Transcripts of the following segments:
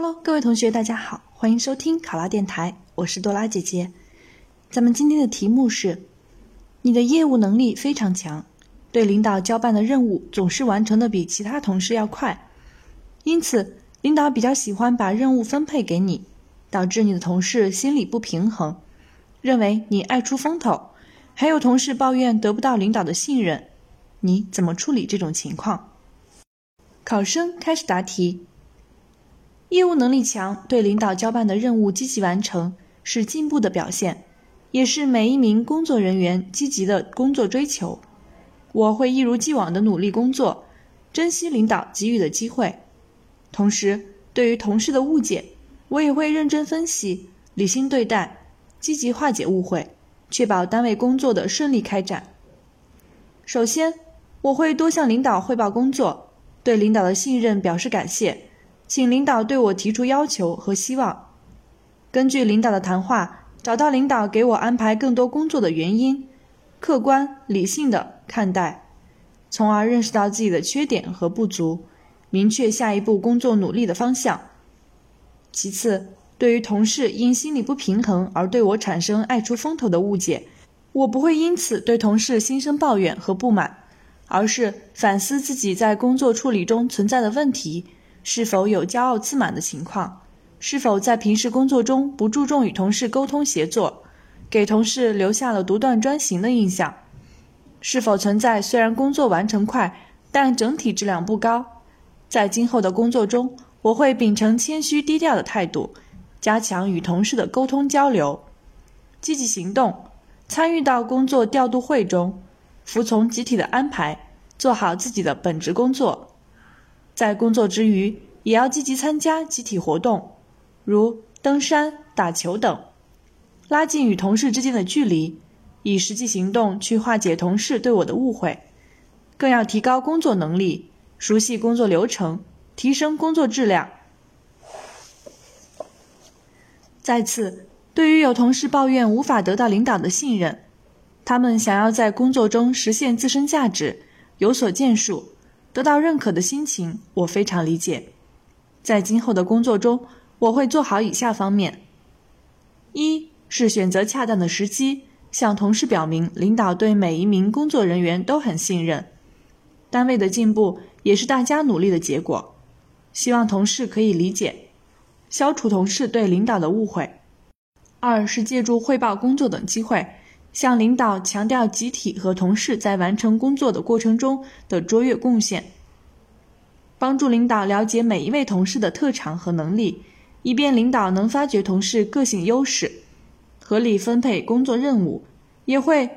Hello，各位同学，大家好，欢迎收听考拉电台，我是多拉姐姐。咱们今天的题目是：你的业务能力非常强，对领导交办的任务总是完成的比其他同事要快，因此领导比较喜欢把任务分配给你，导致你的同事心理不平衡，认为你爱出风头，还有同事抱怨得不到领导的信任，你怎么处理这种情况？考生开始答题。业务能力强，对领导交办的任务积极完成，是进步的表现，也是每一名工作人员积极的工作追求。我会一如既往的努力工作，珍惜领导给予的机会。同时，对于同事的误解，我也会认真分析，理性对待，积极化解误会，确保单位工作的顺利开展。首先，我会多向领导汇报工作，对领导的信任表示感谢。请领导对我提出要求和希望，根据领导的谈话，找到领导给我安排更多工作的原因，客观理性的看待，从而认识到自己的缺点和不足，明确下一步工作努力的方向。其次，对于同事因心理不平衡而对我产生爱出风头的误解，我不会因此对同事心生抱怨和不满，而是反思自己在工作处理中存在的问题。是否有骄傲自满的情况？是否在平时工作中不注重与同事沟通协作，给同事留下了独断专行的印象？是否存在虽然工作完成快，但整体质量不高？在今后的工作中，我会秉承谦虚低调的态度，加强与同事的沟通交流，积极行动，参与到工作调度会中，服从集体的安排，做好自己的本职工作。在工作之余，也要积极参加集体活动，如登山、打球等，拉近与同事之间的距离，以实际行动去化解同事对我的误会。更要提高工作能力，熟悉工作流程，提升工作质量。再次，对于有同事抱怨无法得到领导的信任，他们想要在工作中实现自身价值，有所建树。得到认可的心情，我非常理解。在今后的工作中，我会做好以下方面：一是选择恰当的时机，向同事表明领导对每一名工作人员都很信任，单位的进步也是大家努力的结果，希望同事可以理解，消除同事对领导的误会。二是借助汇报工作等机会。向领导强调集体和同事在完成工作的过程中的卓越贡献，帮助领导了解每一位同事的特长和能力，以便领导能发掘同事个性优势，合理分配工作任务。也会，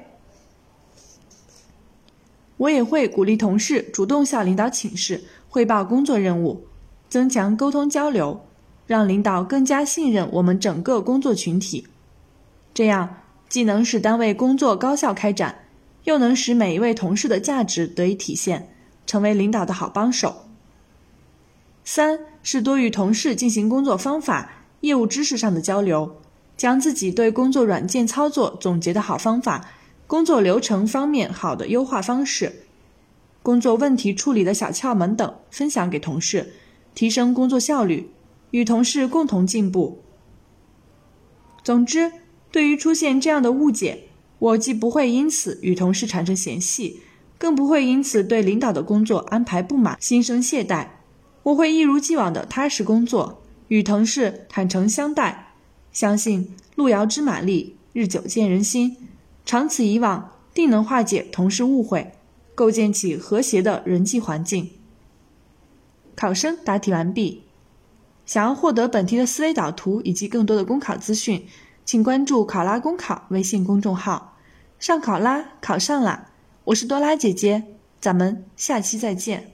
我也会鼓励同事主动向领导请示、汇报工作任务，增强沟通交流，让领导更加信任我们整个工作群体。这样。既能使单位工作高效开展，又能使每一位同事的价值得以体现，成为领导的好帮手。三是多与同事进行工作方法、业务知识上的交流，将自己对工作软件操作总结的好方法、工作流程方面好的优化方式、工作问题处理的小窍门等分享给同事，提升工作效率，与同事共同进步。总之。对于出现这样的误解，我既不会因此与同事产生嫌隙，更不会因此对领导的工作安排不满、心生懈怠。我会一如既往的踏实工作，与同事坦诚相待。相信路遥知马力，日久见人心，长此以往，定能化解同事误会，构建起和谐的人际环境。考生答题完毕。想要获得本题的思维导图以及更多的公考资讯。请关注“考拉公考”微信公众号，上考拉考上了！我是多拉姐姐，咱们下期再见。